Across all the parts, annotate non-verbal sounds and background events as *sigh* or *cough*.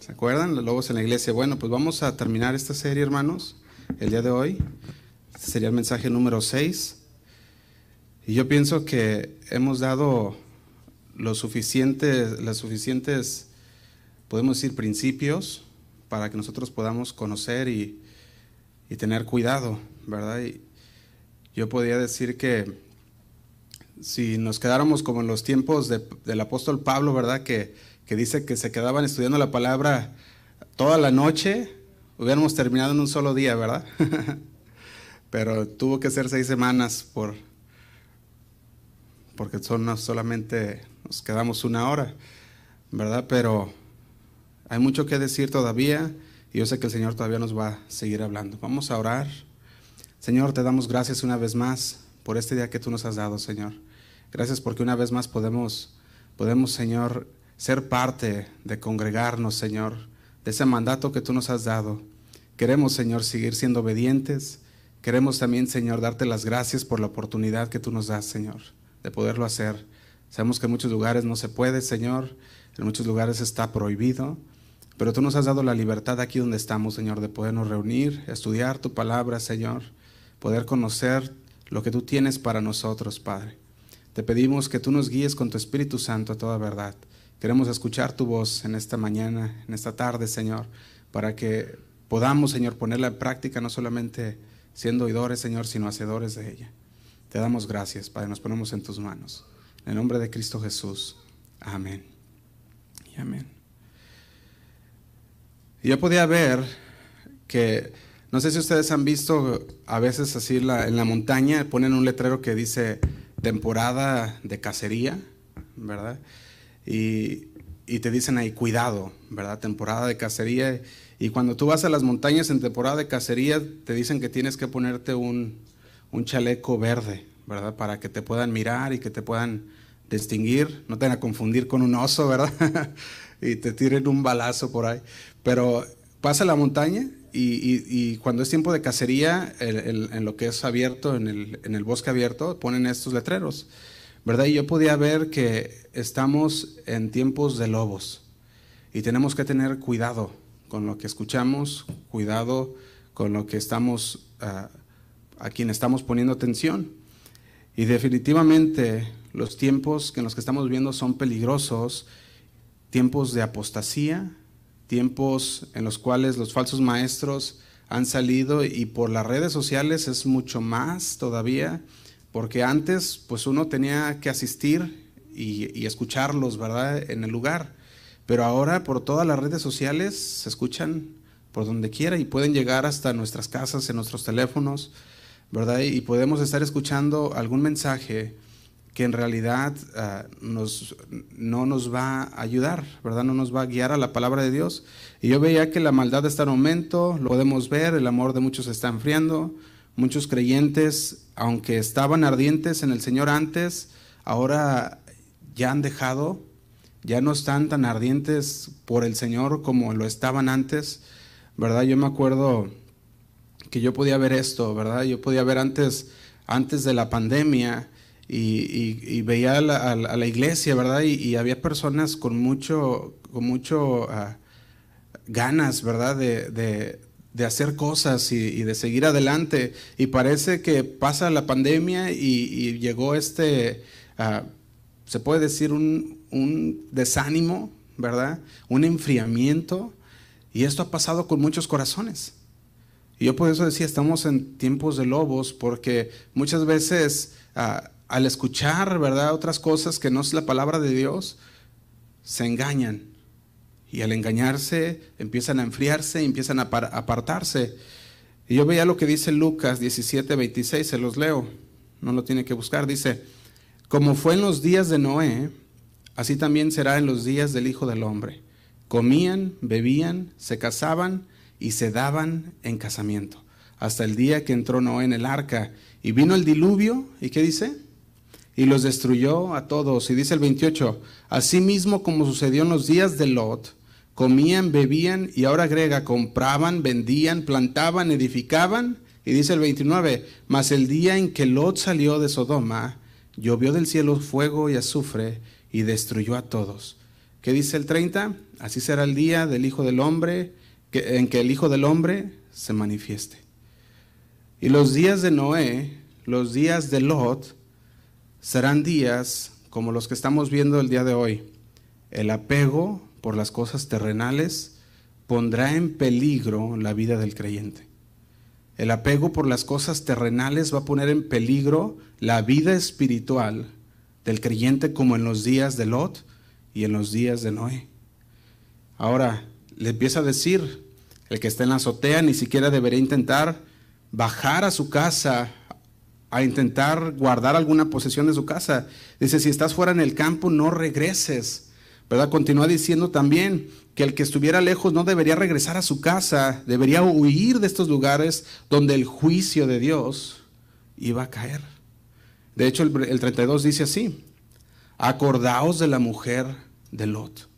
¿Se acuerdan? Los lobos en la iglesia. Bueno, pues vamos a terminar esta serie, hermanos, el día de hoy. Este sería el mensaje número 6. Y yo pienso que hemos dado los suficientes, las suficientes, podemos decir, principios para que nosotros podamos conocer y, y tener cuidado, ¿verdad? Y yo podría decir que si nos quedáramos como en los tiempos del apóstol Pablo, ¿verdad? Que, que dice que se quedaban estudiando la palabra toda la noche, hubiéramos terminado en un solo día, ¿verdad? *laughs* Pero tuvo que ser seis semanas por, porque son solamente nos quedamos una hora, ¿verdad? Pero hay mucho que decir todavía y yo sé que el Señor todavía nos va a seguir hablando. Vamos a orar. Señor, te damos gracias una vez más por este día que tú nos has dado, Señor. Gracias porque una vez más podemos, podemos, Señor, ser parte de congregarnos, Señor, de ese mandato que tú nos has dado. Queremos, Señor, seguir siendo obedientes. Queremos también, Señor, darte las gracias por la oportunidad que tú nos das, Señor, de poderlo hacer. Sabemos que en muchos lugares no se puede, Señor, en muchos lugares está prohibido, pero tú nos has dado la libertad aquí donde estamos, Señor, de podernos reunir, estudiar tu palabra, Señor, poder conocer lo que tú tienes para nosotros, Padre. Te pedimos que tú nos guíes con tu Espíritu Santo a toda verdad. Queremos escuchar tu voz en esta mañana, en esta tarde, Señor, para que podamos, Señor, ponerla en práctica, no solamente siendo oidores, Señor, sino hacedores de ella. Te damos gracias, Padre, nos ponemos en tus manos. En el nombre de Cristo Jesús. Amén. Y amén. Yo podía ver que, no sé si ustedes han visto a veces así en la montaña, ponen un letrero que dice temporada de cacería, ¿verdad? Y, te dicen ahí, cuidado, ¿verdad? Temporada de cacería. Y cuando tú vas a las montañas en temporada de cacería, te dicen que tienes que ponerte un, chaleco verde, ¿verdad? Para que te puedan mirar y que te puedan distinguir, no te van a confundir con un oso, ¿verdad? *laughs* y te tiren un balazo por ahí. Pero pasa la montaña y, cuando es tiempo de cacería, en lo que es abierto, en el, bosque abierto, ponen estos letreros, ¿verdad? Y yo podía ver que estamos en tiempos de lobos y tenemos que tener cuidado con lo que escuchamos, cuidado con lo que estamos, ah, a quien estamos poniendo atención. Y definitivamente los tiempos en los que estamos viviendo son peligrosos, tiempos de apostasía, tiempos en los cuales los falsos maestros han salido y por las redes sociales es mucho más todavía, porque antes pues uno tenía que asistir y, escucharlos, ¿verdad? En el lugar, pero ahora por todas las redes sociales se escuchan por donde quiera y pueden llegar hasta nuestras casas, en nuestros teléfonos, ¿verdad? Y podemos estar escuchando algún mensaje que en realidad ah, nos, no nos va a ayudar, ¿verdad? No nos va a guiar a la palabra de Dios. Y yo veía que la maldad está en aumento, lo podemos ver, el amor de muchos está enfriando, muchos creyentes, aunque estaban ardientes en el Señor antes, ahora ya han dejado, ya no están tan ardientes por el Señor como lo estaban antes, ¿verdad? Yo me acuerdo que yo podía ver esto, ¿verdad? Yo podía ver antes, antes de la pandemia, y, veía a la, iglesia, ¿verdad? Y, había personas con mucho, con mucho ah, ganas, ¿verdad? De, hacer cosas y, de seguir adelante. Y parece que pasa la pandemia y, llegó este, ah, se puede decir, un, un desánimo, ¿verdad? Un enfriamiento. Y esto ha pasado con muchos corazones. Y yo por eso decía, estamos en tiempos de lobos, porque muchas veces ah, al escuchar, ¿verdad?, otras cosas que no es la palabra de Dios, se engañan. Y al engañarse, empiezan a enfriarse, empiezan a apartarse. Y yo veía lo que dice Lucas 17, 26, se los leo, no lo tiene que buscar. Dice, como fue en los días de Noé, así también será en los días del Hijo del Hombre. Comían, bebían, se casaban y se daban en casamiento, hasta el día que entró Noé en el arca. Y vino el diluvio, ¿y qué dice? y los destruyó a todos. Y dice el 28, mismo como sucedió en los días de Lot, comían, bebían y ahora agrega, compraban, vendían, plantaban, edificaban. Y dice el 29, mas el día en que Lot salió de Sodoma, llovió del cielo fuego y azufre y destruyó a todos. ¿Qué dice el 30? Así será el día del Hijo del Hombre, en que el Hijo del Hombre se manifieste. Y los días de Noé, los días de Lot, serán días como los que estamos viendo el día de hoy. El apego por las cosas terrenales pondrá en peligro la vida del creyente. El apego por las cosas terrenales va a poner en peligro la vida espiritual del creyente como en los días de Lot y en los días de Noé. Ahora, le empieza a decir, el que está en la azotea ni siquiera debería intentar bajar a su casa a intentar guardar alguna posesión de su casa. Dice, si estás fuera en el campo, no regreses. ¿Verdad? Continúa diciendo también que el que estuviera lejos no debería regresar a su casa, debería huir de estos lugares donde el juicio de Dios iba a caer. De hecho, el, el 32 dice así, acordaos de la mujer de Lot.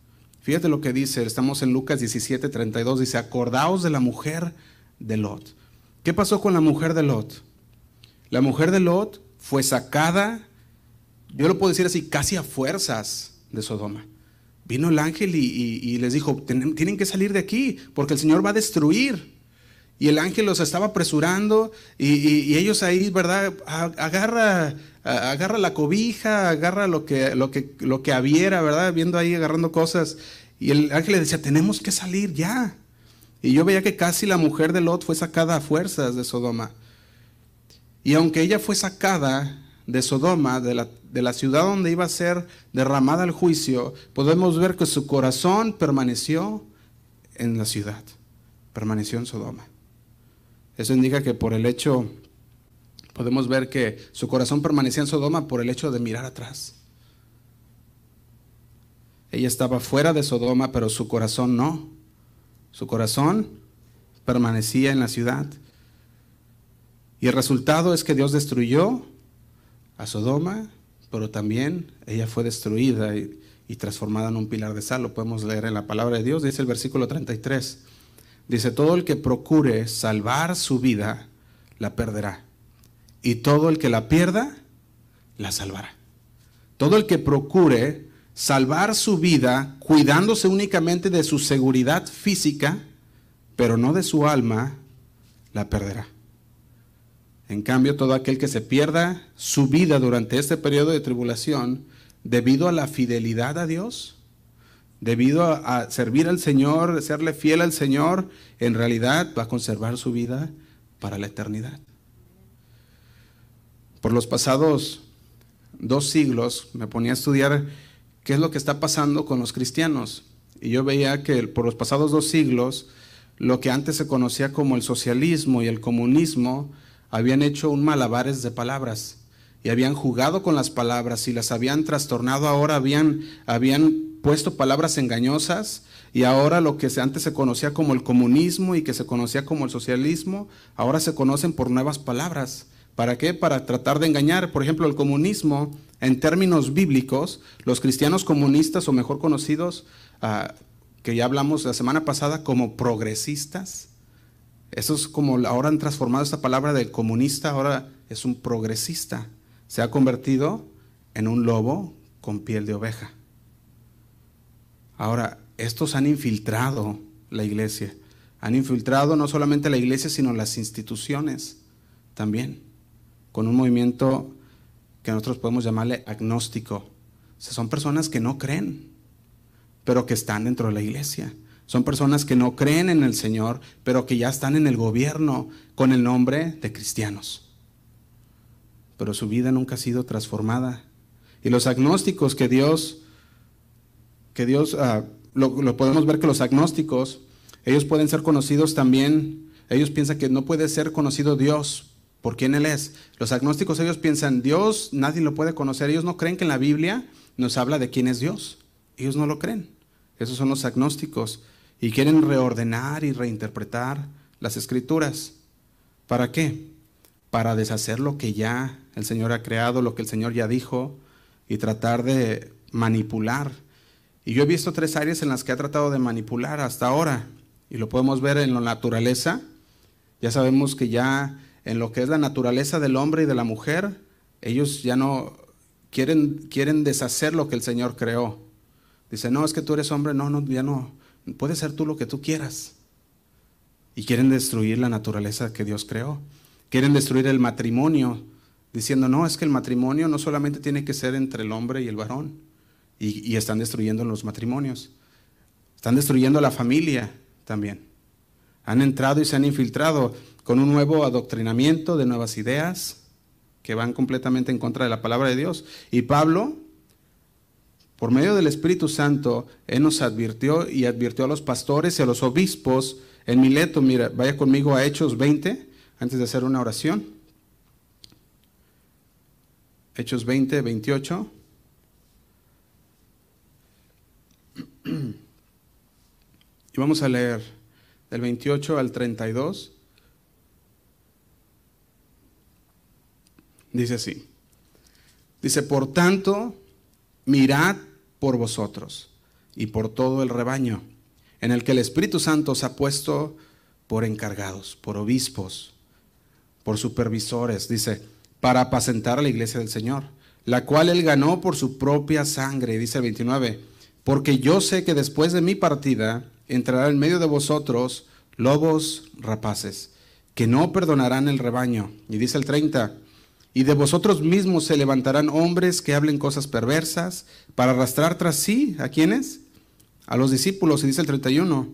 Fíjate lo que dice, estamos en Lucas 17, 32, dice, acordaos de la mujer de Lot. ¿Qué pasó con la mujer de Lot? La mujer de Lot fue sacada, yo lo puedo decir así, casi a fuerzas de Sodoma. Vino el ángel y, les dijo, tienen que salir de aquí porque el Señor va a destruir. Y el ángel los estaba apresurando y, ellos ahí, ¿verdad? Agarra, agarra la cobija, agarra lo que, lo, que, lo que habiera, ¿verdad? Viendo ahí, agarrando cosas. Y el ángel le decía, tenemos que salir ya. Y yo veía que casi la mujer de Lot fue sacada a fuerzas de Sodoma. Y aunque ella fue sacada de Sodoma, de la, de la, ciudad donde iba a ser derramada el juicio, podemos ver que su corazón permaneció en la ciudad, permaneció en Sodoma. Eso indica que por el hecho, podemos ver que su corazón permanecía en Sodoma por el hecho de mirar atrás. Ella estaba fuera de Sodoma, pero su corazón no. Su corazón permanecía en la ciudad. Y el resultado es que Dios destruyó a Sodoma, pero también ella fue destruida y, transformada en un pilar de sal. Lo podemos leer en la palabra de Dios, dice el versículo 33. Dice, todo el que procure salvar su vida, la perderá. Y todo el que la pierda, la salvará. Todo el que procure salvar su vida cuidándose únicamente de su seguridad física, pero no de su alma, la perderá. En cambio, todo aquel que se pierda su vida durante este periodo de tribulación, debido a la fidelidad a Dios, debido a, servir al Señor, serle fiel al Señor, en realidad va a conservar su vida para la eternidad. Por los pasados dos siglos me ponía a estudiar qué es lo que está pasando con los cristianos. Y yo veía que por los pasados dos siglos, lo que antes se conocía como el socialismo y el comunismo, habían hecho un malabares de palabras y habían jugado con las palabras y las habían trastornado, ahora habían, habían puesto palabras engañosas y ahora lo que antes se conocía como el comunismo y que se conocía como el socialismo, ahora se conocen por nuevas palabras. ¿Para qué? Para tratar de engañar. Por ejemplo, el comunismo, en términos bíblicos, los cristianos comunistas o mejor conocidos, ah, que ya hablamos la semana pasada como progresistas, eso es como ahora han transformado esta palabra del comunista, ahora es un progresista. Se ha convertido en un lobo con piel de oveja. Ahora, estos han infiltrado la iglesia. Han infiltrado no solamente la iglesia, sino las instituciones también, con un movimiento que nosotros podemos llamarle agnóstico. Son personas que no creen, pero que están dentro de la iglesia. Son personas que no creen en el Señor, pero que ya están en el gobierno con el nombre de cristianos. Pero su vida nunca ha sido transformada. Y los agnósticos que Dios, que Dios, ah, lo, podemos ver que los agnósticos, ellos pueden ser conocidos también, ellos piensan que no puede ser conocido Dios por quién Él es. Los agnósticos, ellos piensan, Dios nadie lo puede conocer. Ellos no creen que en la Biblia nos habla de quién es Dios. Ellos no lo creen. Esos son los agnósticos y quieren reordenar y reinterpretar las escrituras. ¿Para qué? Para deshacer lo que ya el Señor ha creado, lo que el Señor ya dijo y tratar de manipular. Y yo he visto tres áreas en las que ha tratado de manipular hasta ahora y lo podemos ver en la naturaleza. Ya sabemos que ya en lo que es la naturaleza del hombre y de la mujer, ellos ya no quieren, quieren deshacer lo que el Señor creó. Dice, no, es que tú eres hombre, no, no, ya no, puedes ser tú lo que tú quieras. Y quieren destruir la naturaleza que Dios creó. Quieren destruir el matrimonio, diciendo, no, es que el matrimonio no solamente tiene que ser entre el hombre y el varón. Y, y están destruyendo los matrimonios. Están destruyendo la familia también. Han entrado y se han infiltrado con un nuevo adoctrinamiento de nuevas ideas que van completamente en contra de la palabra de Dios. Y Pablo, por medio del Espíritu Santo, Él nos advirtió y advirtió a los pastores y a los obispos en Mileto. Mira, vaya conmigo a Hechos 20, antes de hacer una oración. Hechos 20, 28. Y vamos a leer del 28 al 32. Dice así. Dice, por tanto, mirad por vosotros y por todo el rebaño, en el que el Espíritu Santo os ha puesto por encargados, por obispos, por supervisores, dice, para apacentar a la iglesia del Señor, la cual él ganó por su propia sangre, dice el 29, porque yo sé que después de mi partida entrará en medio de vosotros lobos rapaces, que no perdonarán el rebaño. Y dice el 30, y de vosotros mismos se levantarán hombres que hablen cosas perversas para arrastrar tras sí, ¿a quiénes? A los discípulos, y dice el 31.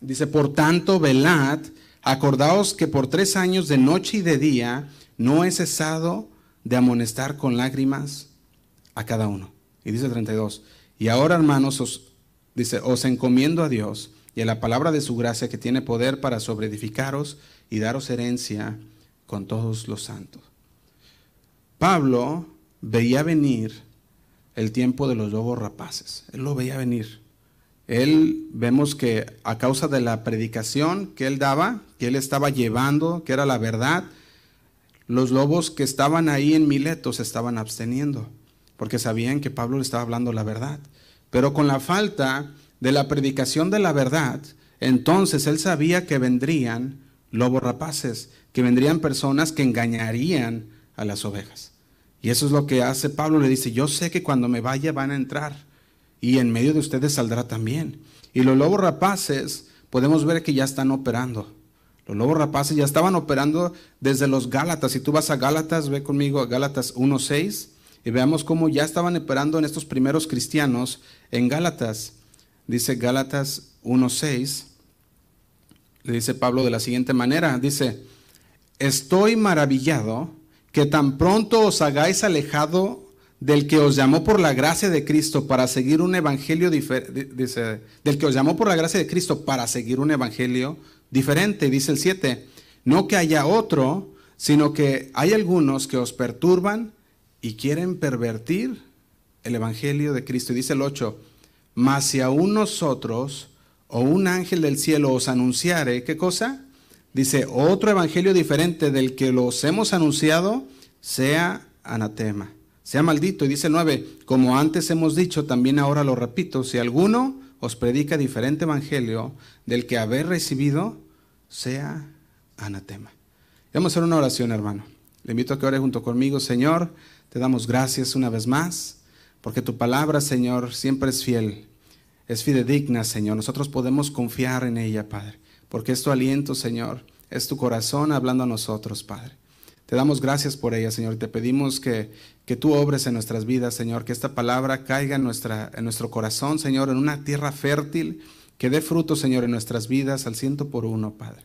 Dice, por tanto, velad, acordaos que por tres años de noche y de día no he cesado de amonestar con lágrimas a cada uno. Y dice el 32, y ahora hermanos, os, dice, os encomiendo a Dios y a la palabra de su gracia que tiene poder para sobreedificaros y daros herencia con todos los santos. Pablo veía venir el tiempo de los lobos rapaces. Él lo veía venir. Él vemos que a causa de la predicación que él daba, que él estaba llevando, que era la verdad, los lobos que estaban ahí en Mileto se estaban absteniendo, porque sabían que Pablo le estaba hablando la verdad. Pero con la falta de la predicación de la verdad, entonces él sabía que vendrían lobos rapaces, que vendrían personas que engañarían a las ovejas. Y eso es lo que hace Pablo, le dice, yo sé que cuando me vaya van a entrar y en medio de ustedes saldrá también. Y los lobos rapaces podemos ver que ya están operando. Los lobos rapaces ya estaban operando desde los Gálatas. Si tú vas a Gálatas, ve conmigo a Gálatas 1.6 y veamos cómo ya estaban operando en estos primeros cristianos en Gálatas. Dice Gálatas 1.6 le dice Pablo de la siguiente manera, dice, estoy maravillado que tan pronto os hagáis alejado del que os llamó por la gracia de Cristo para seguir un evangelio dice, del que os llamó por la gracia de Cristo para seguir un evangelio diferente, dice el 7, no que haya otro, sino que hay algunos que os perturban y quieren pervertir el evangelio de Cristo. Y dice el 8, mas si aún nosotros o un ángel del cielo os anunciare, ¿qué cosa? Dice, otro evangelio diferente del que los hemos anunciado, sea anatema, sea maldito. Y dice 9, como antes hemos dicho, también ahora lo repito, si alguno os predica diferente evangelio del que habéis recibido, sea anatema. Vamos a hacer una oración, hermano. Le invito a que ore junto conmigo, Señor, te damos gracias una vez más, porque tu palabra, Señor, siempre es fiel es fidedigna, Señor. Nosotros podemos confiar en ella, Padre, porque es tu aliento, Señor, es tu corazón hablando a nosotros, Padre. Te damos gracias por ella, Señor, te pedimos que, que tú obres en nuestras vidas, Señor, que esta palabra caiga en, nuestra, en nuestro corazón, Señor, en una tierra fértil, que dé fruto, Señor, en nuestras vidas al ciento por uno, Padre.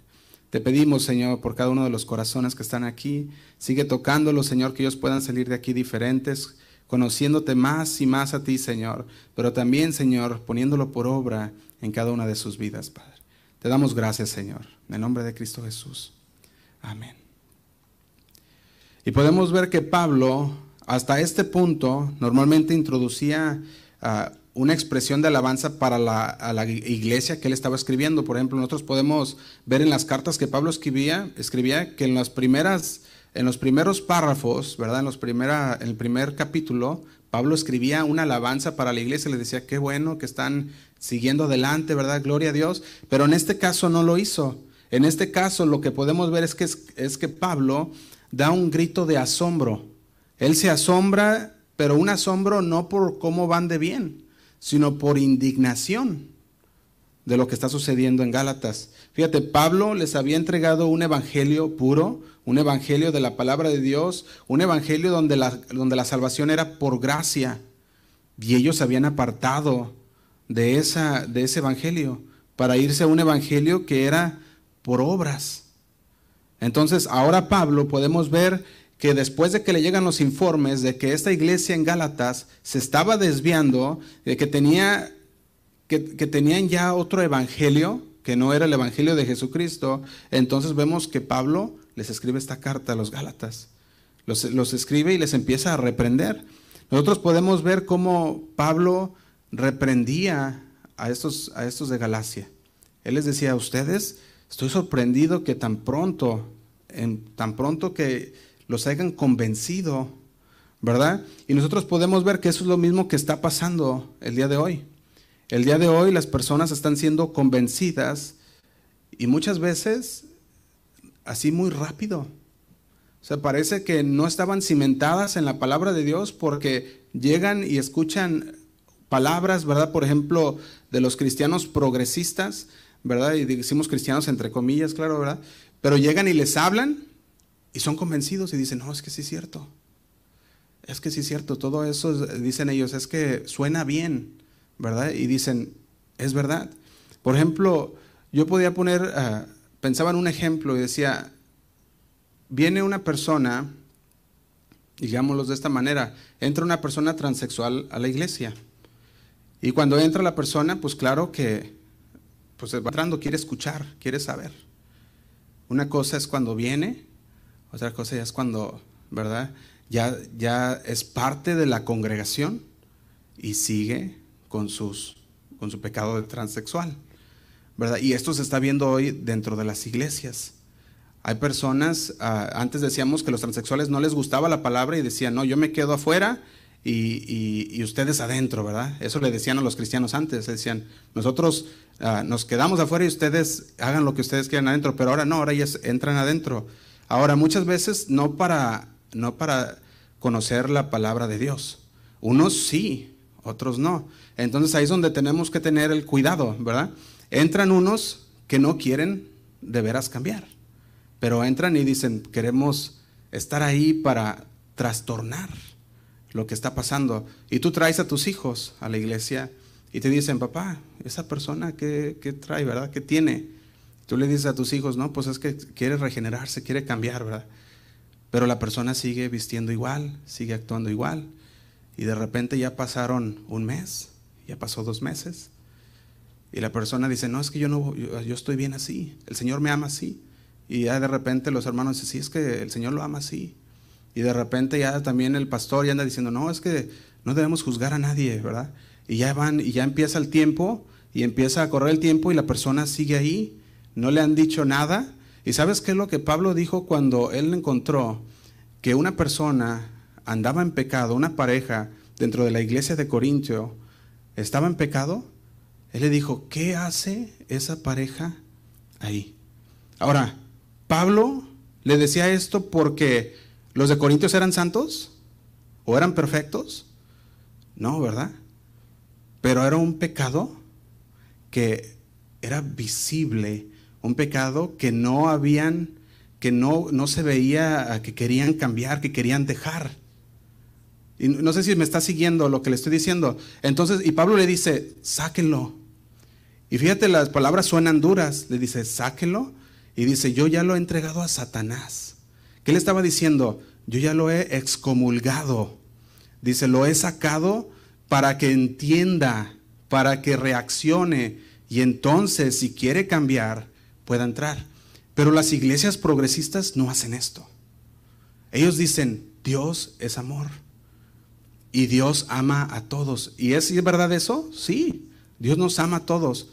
Te pedimos, Señor, por cada uno de los corazones que están aquí, sigue tocándolos, Señor, que ellos puedan salir de aquí diferentes, conociéndote más y más a ti, Señor, pero también, Señor, poniéndolo por obra en cada una de sus vidas, Padre. Te damos gracias, Señor, en el nombre de Cristo Jesús. Amén. Y podemos ver que Pablo, hasta este punto, normalmente introducía ah, una expresión de alabanza para la, la, iglesia que él estaba escribiendo. Por ejemplo, nosotros podemos ver en las cartas que Pablo escribía, escribía que en las primeras en los primeros párrafos, ¿verdad? En, los primera, el primer capítulo, Pablo escribía una alabanza para la iglesia, le decía, qué bueno que están siguiendo adelante, ¿verdad? Gloria a Dios. Pero en este caso no lo hizo. En este caso lo que podemos ver es que, es que Pablo da un grito de asombro. Él se asombra, pero un asombro no por cómo van de bien, sino por indignación de lo que está sucediendo en Gálatas. Fíjate, Pablo les había entregado un evangelio puro, un evangelio de la palabra de Dios, un evangelio donde la, donde la salvación era por gracia. Y ellos se habían apartado de, esa, de ese evangelio para irse a un evangelio que era por obras. Entonces, ahora Pablo podemos ver que después de que le llegan los informes de que esta iglesia en Gálatas se estaba desviando, de que, tenía, que, tenían ya otro evangelio, que no era el evangelio de Jesucristo, entonces vemos que Pablo les escribe esta carta a los Gálatas. Los, los escribe y les empieza a reprender. Nosotros podemos ver cómo Pablo reprendía a estos, a estos de Galacia. Él les decía a ustedes, estoy sorprendido que tan pronto, tan pronto que los hayan convencido, ¿verdad? Y nosotros podemos ver que eso es lo mismo que está pasando el día de hoy. El día de hoy las personas están siendo convencidas y muchas veces así muy rápido. O sea, parece que no estaban cimentadas en la palabra de Dios porque llegan y escuchan palabras, ¿verdad? Por ejemplo, de los cristianos progresistas, ¿verdad? Y decimos cristianos entre comillas, claro, ¿verdad? Pero llegan y les hablan y son convencidos y dicen, no, es que sí es cierto. Es que sí es cierto. Todo eso, dicen ellos, es que suena bien, ¿verdad? Y dicen, es verdad. Por ejemplo, yo podía poner, uh, pensaba en un ejemplo y decía, viene una persona, digámoslo de esta manera, entra una persona transexual a la iglesia. Y cuando entra la persona, pues claro que pues va entrando, quiere escuchar, quiere saber. Una cosa es cuando viene otra cosa ya es cuando, ¿verdad? Ya, ya es parte de la congregación y sigue con, sus, con su pecado de transexual, ¿verdad? Y esto se está viendo hoy dentro de las iglesias. Hay personas, ah, antes decíamos que los transexuales no les gustaba la palabra y decían, no, yo me quedo afuera y, y, ustedes adentro, ¿verdad? Eso le decían a los cristianos antes, decían, nosotros ah, nos quedamos afuera y ustedes hagan lo que ustedes quieran adentro, pero ahora no, ahora ellos entran adentro. Ahora, muchas veces no para, no para conocer la palabra de Dios. Unos sí, otros no. Entonces ahí es donde tenemos que tener el cuidado, ¿verdad? Entran unos que no quieren de veras cambiar, pero entran y dicen, queremos estar ahí para trastornar lo que está pasando. Y tú traes a tus hijos a la iglesia y te dicen, papá, esa persona que, que trae, ¿verdad? ¿Qué tiene? Tú le dices a tus hijos, no, pues es que quiere regenerarse, quiere cambiar, ¿verdad? Pero la persona sigue vistiendo igual, sigue actuando igual. Y de repente ya pasaron un mes, ya pasó dos meses. Y la persona dice, no, es que yo no, yo, estoy bien así, el Señor me ama así. Y ya de repente los hermanos dicen, sí, es que el Señor lo ama así. Y de repente ya también el pastor ya anda diciendo, no, es que no debemos juzgar a nadie, ¿verdad? Y ya van, y ya empieza el tiempo, y empieza a correr el tiempo, y la persona sigue ahí, no le han dicho nada. ¿Y sabes qué es lo que Pablo dijo cuando él encontró que una persona andaba en pecado, una pareja dentro de la iglesia de Corintio estaba en pecado? Él le dijo, ¿qué hace esa pareja ahí? Ahora, Pablo le decía esto porque los de Corintios eran santos o eran perfectos. No, ¿verdad? Pero era un pecado que era visible un pecado que no habían, que no, no se veía, que querían cambiar, que querían dejar. Y no sé si me está siguiendo lo que le estoy diciendo. Entonces, y Pablo le dice, sáquenlo. Y fíjate, las palabras suenan duras. Le dice, sáquenlo. Y dice, yo ya lo he entregado a Satanás. ¿Qué le estaba diciendo? Yo ya lo he excomulgado. Dice, lo he sacado para que entienda, para que reaccione. Y entonces, si quiere cambiar, pueda entrar. Pero las iglesias progresistas no hacen esto. Ellos dicen, Dios es amor. Y Dios ama a todos. ¿Y es, verdad eso? Sí, Dios nos ama a todos,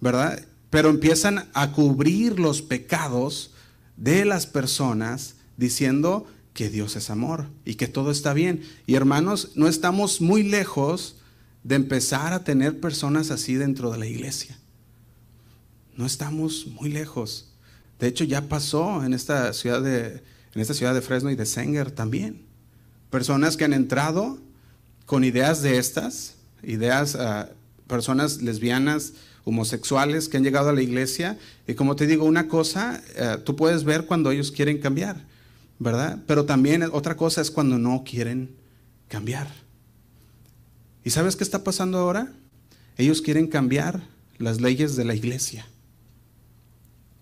¿verdad? Pero empiezan a cubrir los pecados de las personas diciendo que Dios es amor y que todo está bien. Y hermanos, no estamos muy lejos de empezar a tener personas así dentro de la iglesia. No estamos muy lejos. De hecho, ya pasó en esta ciudad de, en esta ciudad de Fresno y de Sanger también. Personas que han entrado con ideas de estas, ideas, ah, personas lesbianas, homosexuales que han llegado a la iglesia. Y como te digo, una cosa, eh, tú puedes ver cuando ellos quieren cambiar, ¿verdad? Pero también otra cosa es cuando no quieren cambiar. ¿Y sabes qué está pasando ahora? Ellos quieren cambiar las leyes de la iglesia.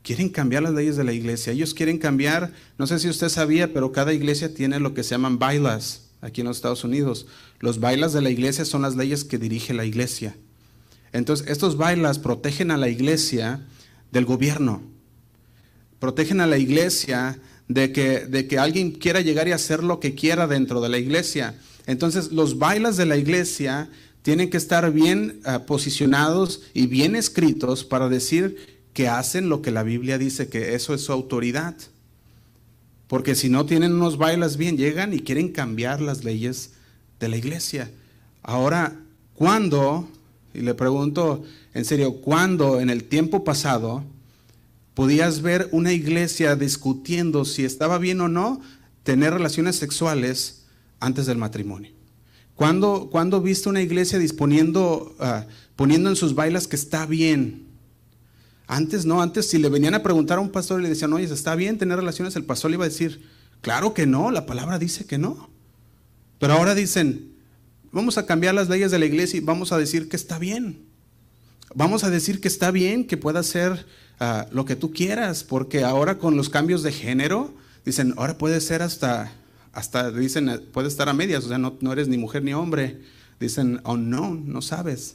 Quieren cambiar las leyes de la iglesia. Ellos quieren cambiar, no sé si usted sabía, pero cada iglesia tiene lo que se llaman bailas aquí en los Estados Unidos. Los bailas de la iglesia son las leyes que dirige la iglesia. Entonces, estos bailas protegen a la iglesia del gobierno, protegen a la iglesia de que, de que alguien quiera llegar y hacer lo que quiera dentro de la iglesia. Entonces, los bailas de la iglesia tienen que estar bien ah, posicionados y bien escritos para decir que hacen lo que la Biblia dice, que eso es su autoridad. Porque si no tienen unos bailas bien, llegan y quieren cambiar las leyes de la iglesia. Ahora, ¿cuándo y le pregunto, en serio, ¿cuándo en el tiempo pasado podías ver una iglesia discutiendo si estaba bien o no tener relaciones sexuales antes del matrimonio? ¿Cuándo, cuando viste una iglesia disponiendo, ah, poniendo en sus bailas que está bien? Antes no, antes si le venían a preguntar a un pastor y le decían, oye, ¿está bien tener relaciones? El pastor le iba a decir, claro que no, la palabra dice que no. Pero ahora dicen, Vamos a cambiar las leyes de la iglesia y vamos a decir que está bien. Vamos a decir que está bien que pueda ser ah, lo que tú quieras, porque ahora con los cambios de género, dicen, ahora puede ser hasta, hasta dicen, puede estar a medias, o sea, no, no eres ni mujer ni hombre. Dicen, oh no, no sabes.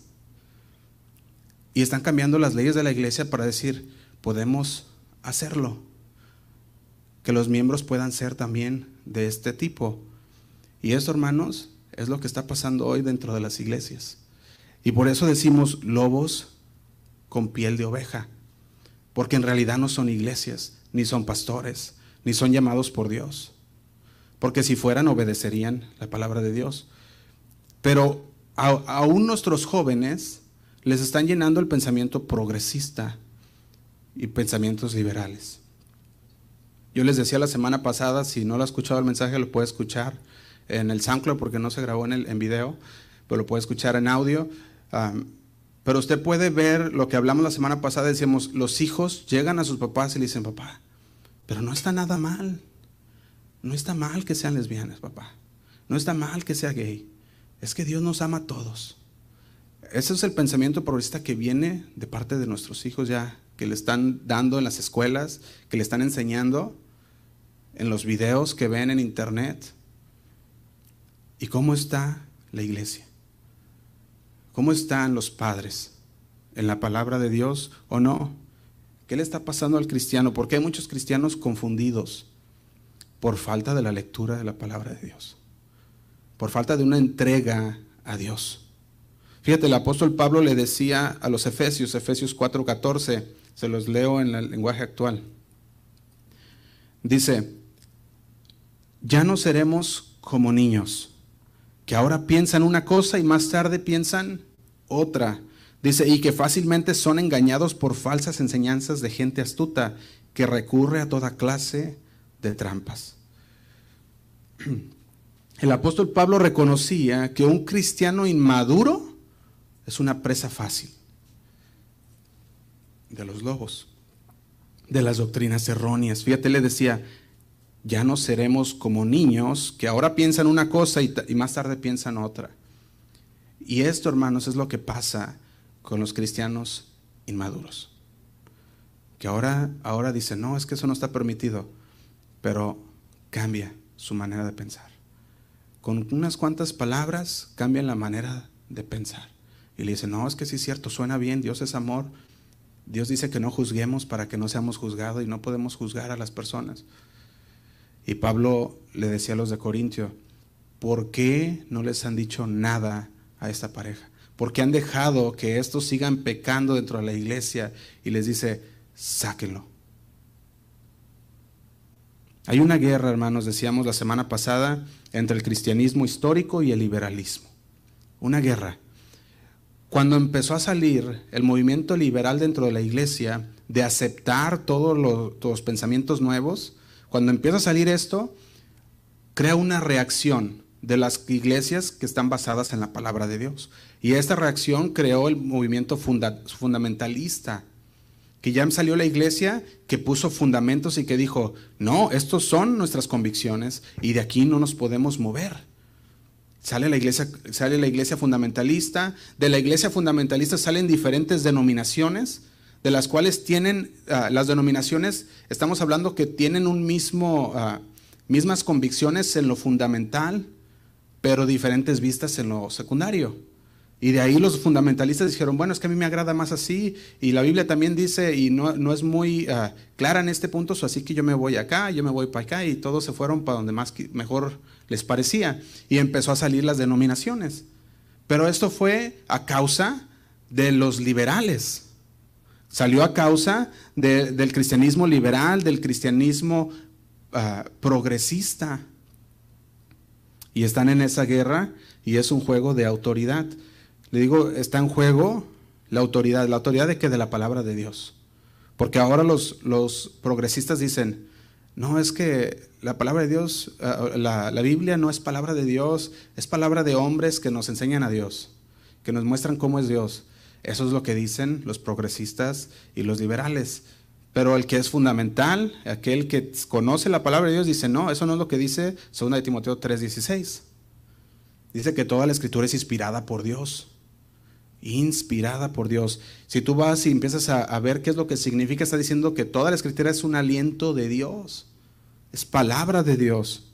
Y están cambiando las leyes de la iglesia para decir, podemos hacerlo. Que los miembros puedan ser también de este tipo. Y esto, hermanos, es lo que está pasando hoy dentro de las iglesias. Y por eso decimos lobos con piel de oveja, porque en realidad no son iglesias, ni son pastores, ni son llamados por Dios. Porque si fueran, obedecerían la palabra de Dios. Pero aún nuestros jóvenes les están llenando el pensamiento progresista y pensamientos liberales. Yo les decía la semana pasada, si no lo ha escuchado el mensaje, lo puede escuchar en el SoundCloud porque no se grabó en, el, en video, pero lo puede escuchar en audio. pero usted puede ver lo que hablamos la semana pasada, decíamos, los hijos llegan a sus papás y le dicen, papá, pero no está nada mal. No está mal que sean lesbianas, papá. No está mal que sea gay. Es que Dios nos ama a todos. Ese es el pensamiento progresista que viene de parte de nuestros hijos ya, que le están dando en las escuelas, que le están enseñando en los videos que ven en internet. ¿Y cómo está la iglesia? ¿Cómo están los padres? ¿En la palabra de Dios o no? ¿Qué le está pasando al cristiano? Porque hay muchos cristianos confundidos por falta de la lectura de la palabra de Dios, por falta de una entrega a Dios. Fíjate, el apóstol Pablo le decía a los Efesios, Efesios 4:14, se los leo en el lenguaje actual. Dice, ya no seremos como niños que ahora piensan una cosa y más tarde piensan otra. Dice, y que fácilmente son engañados por falsas enseñanzas de gente astuta que recurre a toda clase de trampas. *clears throat* El apóstol Pablo reconocía que un cristiano inmaduro es una presa fácil de los lobos, de las doctrinas erróneas. Fíjate, le decía, ya no seremos como niños que ahora piensan una cosa y, más tarde piensan otra. Y esto, hermanos, es lo que pasa con los cristianos inmaduros. Que ahora, ahora dicen, no, es que eso no está permitido, pero cambia su manera de pensar. Con unas cuantas palabras cambian la manera de pensar. Y le dicen, no, es que sí es cierto, suena bien, Dios es amor. Dios dice que no juzguemos para que no seamos juzgados y no podemos juzgar a las personas. Y Pablo le decía a los de Corintio, ¿por qué no les han dicho nada a esta pareja? ¿Por qué han dejado que estos sigan pecando dentro de la iglesia? Y les dice, sáquenlo. Hay una guerra, hermanos, decíamos la semana pasada, entre el cristianismo histórico y el liberalismo. Una guerra. Cuando empezó a salir el movimiento liberal dentro de la iglesia de aceptar todos los, pensamientos nuevos, cuando empieza a salir esto, crea una reacción de las iglesias que están basadas en la palabra de Dios. Y esta reacción creó el movimiento fundamentalista, que ya salió la iglesia que puso fundamentos y que dijo, no, estos son nuestras convicciones y de aquí no nos podemos mover. Sale la iglesia, sale la iglesia fundamentalista, de la iglesia fundamentalista salen diferentes denominaciones, de las cuales tienen, ah, las denominaciones, estamos hablando que tienen un mismo, ah, mismas convicciones en lo fundamental, pero diferentes vistas en lo secundario. Y de ahí los fundamentalistas dijeron, bueno, es que a mí me agrada más así, y la Biblia también dice, y no, es muy ah, clara en este punto, así que yo me voy acá, yo me voy para acá, y todos se fueron para donde más mejor les parecía, y empezó a salir las denominaciones. Pero esto fue a causa de los liberales, salió a causa del cristianismo liberal, del cristianismo ah, progresista, y están en esa guerra, y es un juego de autoridad. Le digo, está en juego la autoridad. ¿La autoridad de qué? De la palabra de Dios. Porque ahora los, los progresistas dicen, no, es que la palabra de Dios, eh, la, la, Biblia no es palabra de Dios, es palabra de hombres que nos enseñan a Dios, que nos muestran cómo es Dios. Eso es lo que dicen los progresistas y los liberales. Pero el que es fundamental, aquel que conoce la palabra de Dios, dice, no, eso no es lo que dice 2 de Timoteo 3:16. Dice que toda la escritura es inspirada por Dios inspirada por Dios. Si tú vas y empiezas a, ver qué es lo que significa, está diciendo que toda la escritura es un aliento de Dios, es palabra de Dios.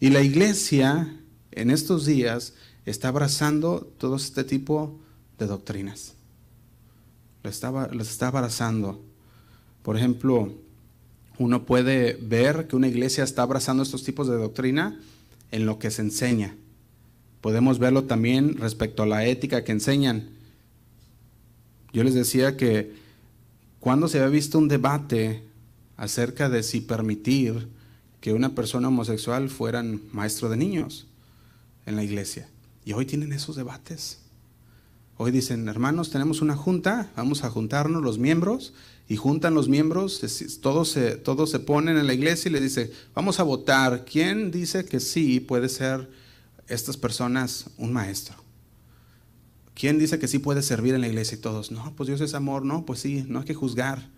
Y la iglesia en estos días está abrazando todo este tipo de doctrinas. Las está, abrazando. Por ejemplo, uno puede ver que una iglesia está abrazando estos tipos de doctrina en lo que se enseña. Podemos verlo también respecto a la ética que enseñan. Yo les decía que cuando se había visto un debate acerca de si permitir que una persona homosexual fuera maestro de niños en la iglesia. Y hoy tienen esos debates. Hoy dicen, hermanos, tenemos una junta, vamos a juntarnos los miembros, y juntan los miembros, todos se, todos se ponen en la iglesia y le dice, vamos a votar, ¿quién dice que sí puede ser estas personas un maestro. ¿Quién dice que sí puede servir en la iglesia y todos? No, pues Dios es amor, no, pues sí, no hay que juzgar,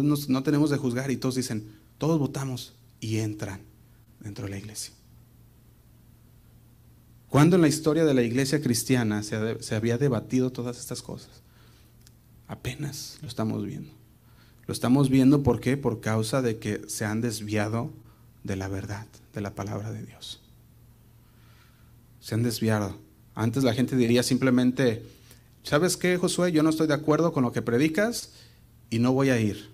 no, no tenemos de juzgar y todos dicen, todos votamos y entran dentro de la iglesia. ¿Cuándo en la historia de la iglesia cristiana se, se había debatido todas estas cosas? Apenas lo estamos viendo. Lo estamos viendo ¿por qué? Por causa de que se han desviado de la verdad, de la palabra de Dios se han desviado. Antes la gente diría simplemente, ¿sabes qué, Josué? Yo no estoy de acuerdo con lo que predicas y no voy a ir.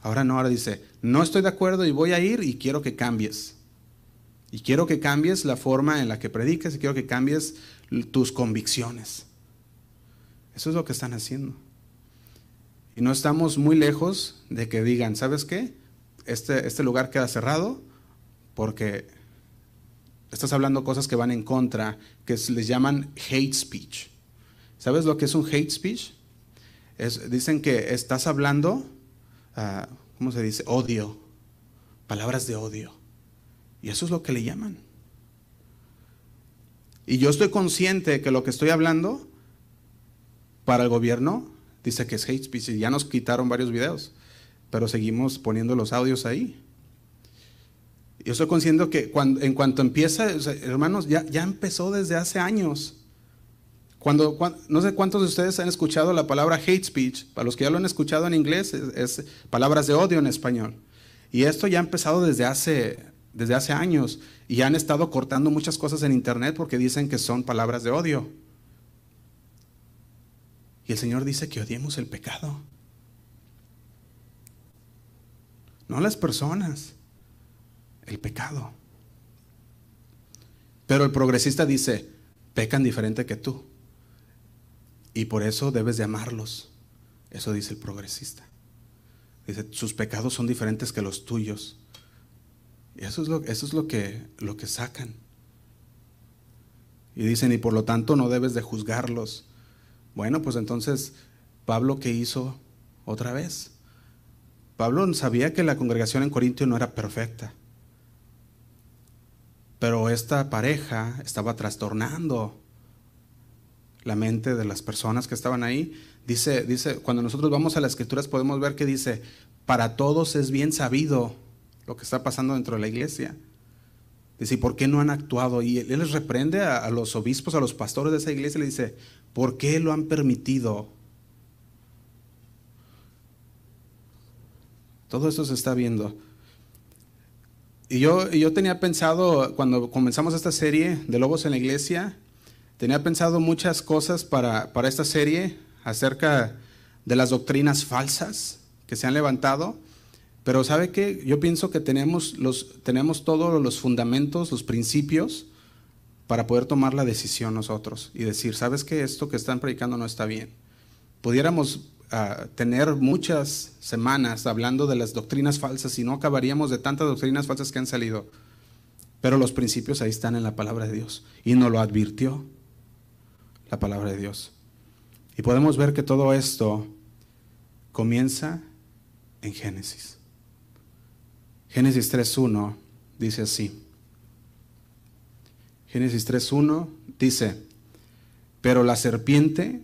Ahora no, ahora dice, no estoy de acuerdo y voy a ir y quiero que cambies. Y quiero que cambies la forma en la que predicas y quiero que cambies tus convicciones. Eso es lo que están haciendo. Y no estamos muy lejos de que digan, ¿sabes qué? Este, este lugar queda cerrado porque estás hablando cosas que van en contra, que les llaman hate speech. ¿Sabes lo que es un hate speech? dicen que estás hablando, ¿cómo se dice? Odio, palabras de odio. Y eso es lo que le llaman. Y yo estoy consciente que lo que estoy hablando para el gobierno dice que es hate speech y ya nos quitaron varios videos, pero seguimos poniendo los audios ahí. Yo estoy consciente que cuando, en cuanto empieza, hermanos, ya, ya empezó desde hace años. Cuando, no sé cuántos de ustedes han escuchado la palabra hate speech. Para los que ya lo han escuchado en inglés, es, palabras de odio en español. Y esto ya ha empezado desde hace, desde hace años. Y han estado cortando muchas cosas en internet porque dicen que son palabras de odio. Y el Señor dice que odiemos el pecado. No las personas el pecado. Pero el progresista dice, pecan diferente que tú. Y por eso debes de amarlos. Eso dice el progresista. Dice, sus pecados son diferentes que los tuyos. Y eso es lo, eso es lo, que, lo que sacan. Y dicen, y por lo tanto no debes de juzgarlos. Bueno, pues entonces, Pablo, ¿qué hizo otra vez? Pablo sabía que la congregación en Corintio no era perfecta. Pero esta pareja estaba trastornando la mente de las personas que estaban ahí. Dice, dice, cuando nosotros vamos a las escrituras podemos ver que dice, para todos es bien sabido lo que está pasando dentro de la iglesia. Dice, ¿y por qué no han actuado? Y él les reprende a, los obispos, a los pastores de esa iglesia, le dice, ¿por qué lo han permitido? Todo eso se está viendo. Y yo, yo tenía pensado, cuando comenzamos esta serie de Lobos en la Iglesia, tenía pensado muchas cosas para, para esta serie acerca de las doctrinas falsas que se han levantado. Pero ¿sabe qué? Yo pienso que tenemos, los, tenemos todos los fundamentos, los principios para poder tomar la decisión nosotros y decir, ¿sabes qué? Esto que están predicando no está bien. Pudiéramos tener muchas semanas hablando de las doctrinas falsas y no acabaríamos de tantas doctrinas falsas que han salido. Pero los principios ahí están en la palabra de Dios y nos lo advirtió la palabra de Dios. Y podemos ver que todo esto comienza en Génesis. Génesis 3.1 dice así. Génesis 3.1 dice, pero la serpiente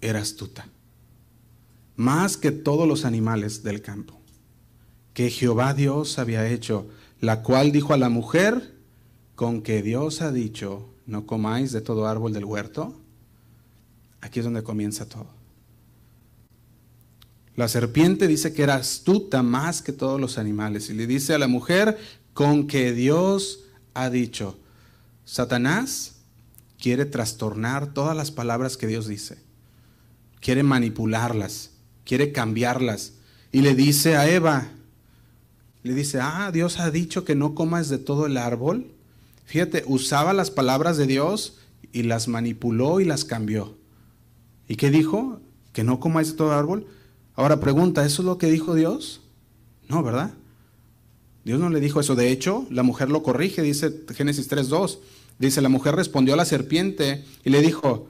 era astuta más que todos los animales del campo, que Jehová Dios había hecho, la cual dijo a la mujer, con que Dios ha dicho, no comáis de todo árbol del huerto. Aquí es donde comienza todo. La serpiente dice que era astuta más que todos los animales y le dice a la mujer, con que Dios ha dicho, Satanás quiere trastornar todas las palabras que Dios dice, quiere manipularlas quiere cambiarlas. Y le dice a Eva, le dice, ah, Dios ha dicho que no comas de todo el árbol. Fíjate, usaba las palabras de Dios y las manipuló y las cambió. ¿Y qué dijo? Que no comáis de todo árbol. Ahora pregunta, ¿eso es lo que dijo Dios? No, ¿verdad? Dios no le dijo eso. De hecho, la mujer lo corrige, dice Génesis 3.2. Dice, la mujer respondió a la serpiente y le dijo,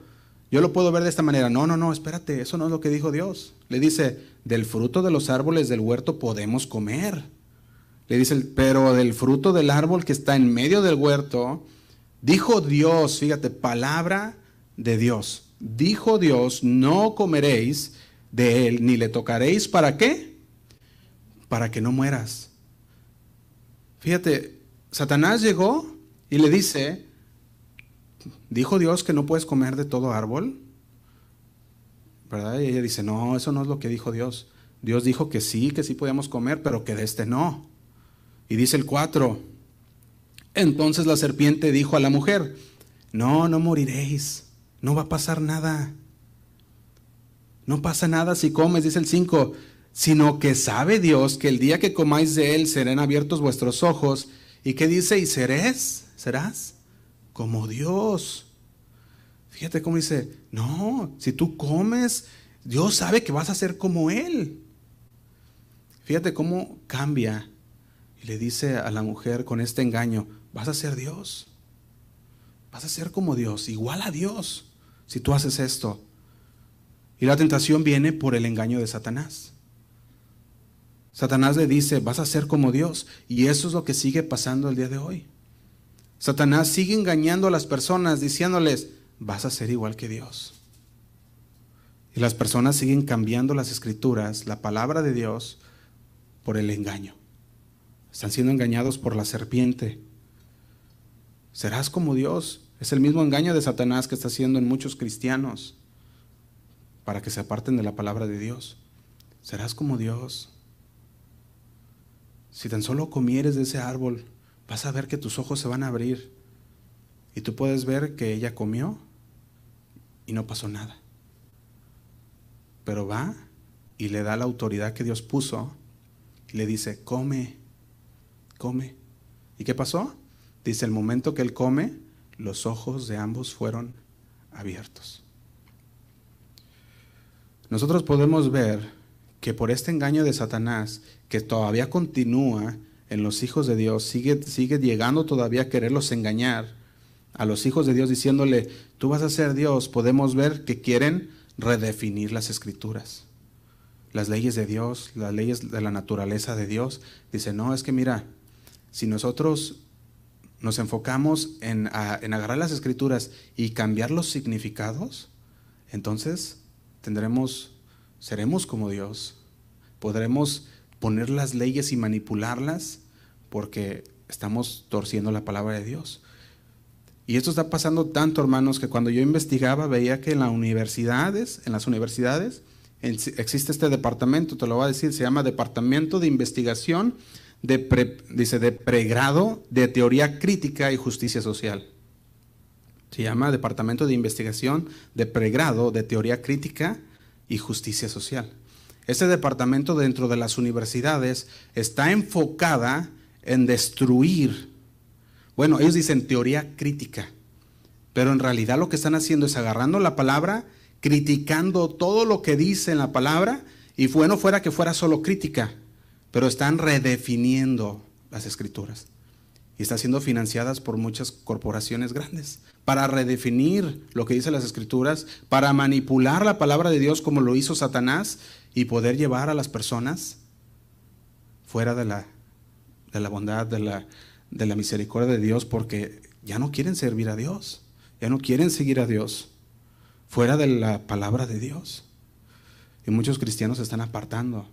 yo lo puedo ver de esta manera. No, no, no, espérate, eso no es lo que dijo Dios. Le dice, del fruto de los árboles del huerto podemos comer. Le dice, pero del fruto del árbol que está en medio del huerto, dijo Dios, fíjate, palabra de Dios. Dijo Dios, no comeréis de él, ni le tocaréis. ¿Para qué? Para que no mueras. Fíjate, Satanás llegó y le dice, ¿Dijo Dios que no puedes comer de todo árbol? ¿Verdad? Y ella dice, no, eso no es lo que dijo Dios. Dios dijo que sí, que sí podíamos comer, pero que de este no. Y dice el 4, entonces la serpiente dijo a la mujer, no, no moriréis, no va a pasar nada. No pasa nada si comes, dice el 5, sino que sabe Dios que el día que comáis de él serán abiertos vuestros ojos. ¿Y qué dice? ¿Y seréis? ¿Serás? como Dios. Fíjate cómo dice, no, si tú comes, Dios sabe que vas a ser como Él. Fíjate cómo cambia y le dice a la mujer con este engaño, vas a ser Dios. Vas a ser como Dios, igual a Dios, si tú haces esto. Y la tentación viene por el engaño de Satanás. Satanás le dice, vas a ser como Dios. Y eso es lo que sigue pasando el día de hoy. Satanás sigue engañando a las personas diciéndoles, vas a ser igual que Dios. Y las personas siguen cambiando las escrituras, la palabra de Dios, por el engaño. Están siendo engañados por la serpiente. Serás como Dios. Es el mismo engaño de Satanás que está haciendo en muchos cristianos para que se aparten de la palabra de Dios. Serás como Dios. Si tan solo comieres de ese árbol, vas a ver que tus ojos se van a abrir y tú puedes ver que ella comió y no pasó nada. Pero va y le da la autoridad que Dios puso y le dice, come, come. ¿Y qué pasó? Dice, el momento que él come, los ojos de ambos fueron abiertos. Nosotros podemos ver que por este engaño de Satanás, que todavía continúa en los hijos de Dios, sigue, sigue llegando todavía a quererlos engañar a los hijos de Dios diciéndole, tú vas a ser Dios, podemos ver que quieren redefinir las escrituras. Las leyes de Dios, las leyes de la naturaleza de Dios. Dice, no, es que mira, si nosotros nos enfocamos en, agarrar las escrituras y cambiar los significados, entonces tendremos, seremos como Dios. Podremos poner las leyes y manipularlas porque estamos torciendo la palabra de Dios. Y esto está pasando tanto, hermanos, que cuando yo investigaba veía que en las universidades, en las universidades, existe este departamento, te lo voy a decir, se llama Departamento de Investigación de dice de pregrado de Teoría Crítica y Justicia Social. Se llama Departamento de Investigación de Pregrado de Teoría Crítica y Justicia Social. Este departamento dentro de las universidades está enfocada en destruir, bueno, ellos dicen teoría crítica, pero en realidad lo que están haciendo es agarrando la palabra, criticando todo lo que dice en la palabra, y bueno fuera que fuera solo crítica, pero están redefiniendo las escrituras y están siendo financiadas por muchas corporaciones grandes para redefinir lo que dicen las escrituras, para manipular la palabra de Dios como lo hizo Satanás y poder llevar a las personas fuera de la, de la bondad, de la, de la misericordia de Dios, porque ya no quieren servir a Dios, ya no quieren seguir a Dios, fuera de la palabra de Dios. Y muchos cristianos se están apartando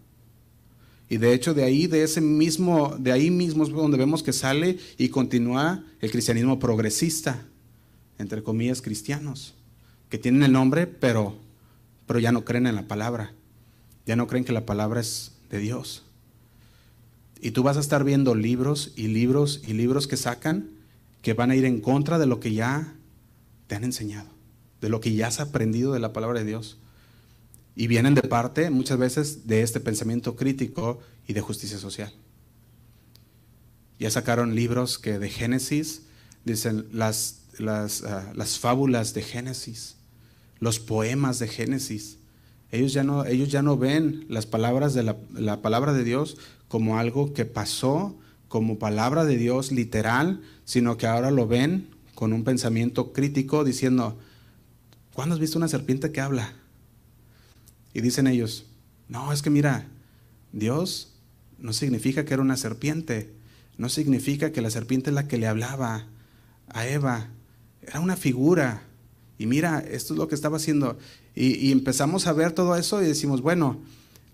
y de hecho, de ahí, de ese mismo, de ahí mismo es donde vemos que sale y continúa el cristianismo progresista, entre comillas cristianos, que tienen el nombre, pero, pero ya no creen en la palabra. Ya no creen que la palabra es de Dios. Y tú vas a estar viendo libros y libros y libros que sacan que van a ir en contra de lo que ya te han enseñado, de lo que ya has aprendido de la palabra de Dios. Y vienen de parte muchas veces de este pensamiento crítico y de justicia social. Ya sacaron libros que de Génesis, dicen las, las, ah, las fábulas de Génesis, los poemas de Génesis. Ellos ya no, ellos ya no ven las palabras de la, la palabra de Dios como algo que pasó, como palabra de Dios literal, sino que ahora lo ven con un pensamiento crítico diciendo, ¿cuándo has visto una serpiente que habla? Y dicen ellos, no, es que mira, Dios no significa que era una serpiente, no significa que la serpiente es la que le hablaba a Eva, era una figura. Y mira, esto es lo que estaba haciendo. Y, empezamos a ver todo eso y decimos, bueno,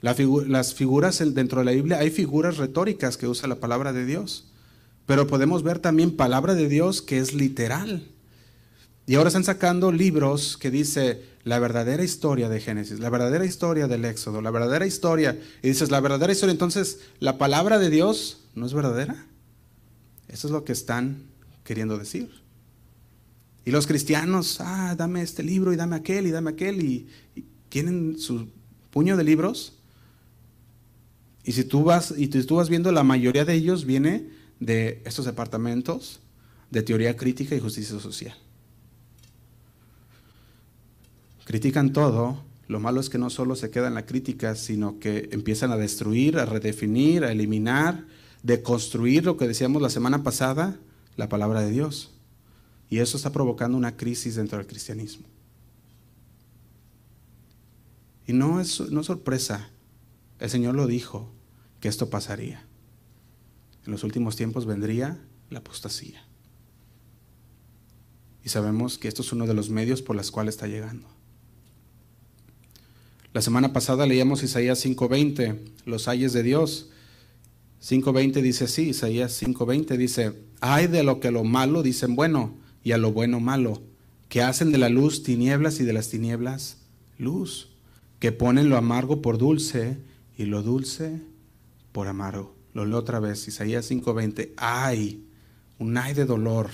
las figuras dentro de la Biblia, hay figuras retóricas que usa la palabra de Dios, pero podemos ver también palabra de Dios que es literal. Y ahora están sacando libros que dice la verdadera historia de Génesis, la verdadera historia del Éxodo, la verdadera historia. Y dices, la verdadera historia, entonces, ¿la palabra de Dios no es verdadera? Eso es lo que están queriendo decir. Y los cristianos, ah, dame este libro y dame aquel y dame aquel, y, tienen su puño de libros. Y si tú vas, y tú vas viendo, la mayoría de ellos viene de estos departamentos de teoría crítica y justicia social critican todo, lo malo es que no solo se queda en la crítica, sino que empiezan a destruir, a redefinir, a eliminar, deconstruir lo que decíamos la semana pasada, la palabra de Dios. Y eso está provocando una crisis dentro del cristianismo. Y no es no sorpresa, el Señor lo dijo, que esto pasaría. En los últimos tiempos vendría la apostasía. Y sabemos que esto es uno de los medios por los cuales está llegando. La semana pasada leíamos Isaías 5:20, los ayes de Dios. 5:20 dice así, Isaías 5:20 dice, hay de lo que lo malo dicen bueno y a lo bueno malo, que hacen de la luz tinieblas y de las tinieblas luz, que ponen lo amargo por dulce y lo dulce por amargo. Lo leo otra vez, Isaías 5:20, hay un ay de dolor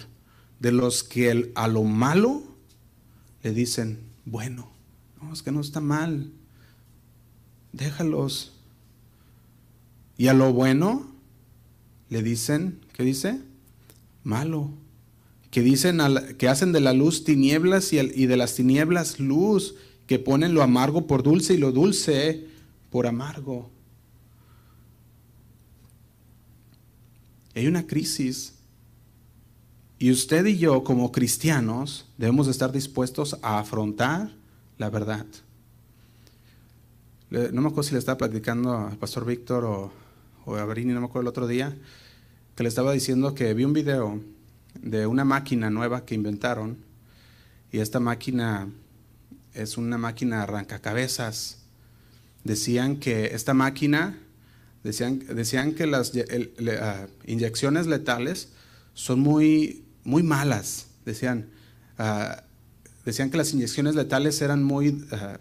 de los que a lo malo le dicen bueno. No, es que no está mal déjalos. Y a lo bueno le dicen, ¿qué dice? Malo. Que dicen que hacen de la luz tinieblas y, y de las tinieblas luz, que ponen lo amargo por dulce y lo dulce por amargo. Hay una crisis y usted y yo como cristianos debemos estar dispuestos a afrontar la verdad no me acuerdo si le estaba platicando al pastor Víctor o, a Brini, no me acuerdo el otro día, que le estaba diciendo que vi un video de una máquina nueva que inventaron y esta máquina es una máquina arrancacabezas. Decían que esta máquina, decían, decían que las ah, inyecciones letales son muy, muy malas. Decían, ah, decían que las inyecciones letales eran muy ah,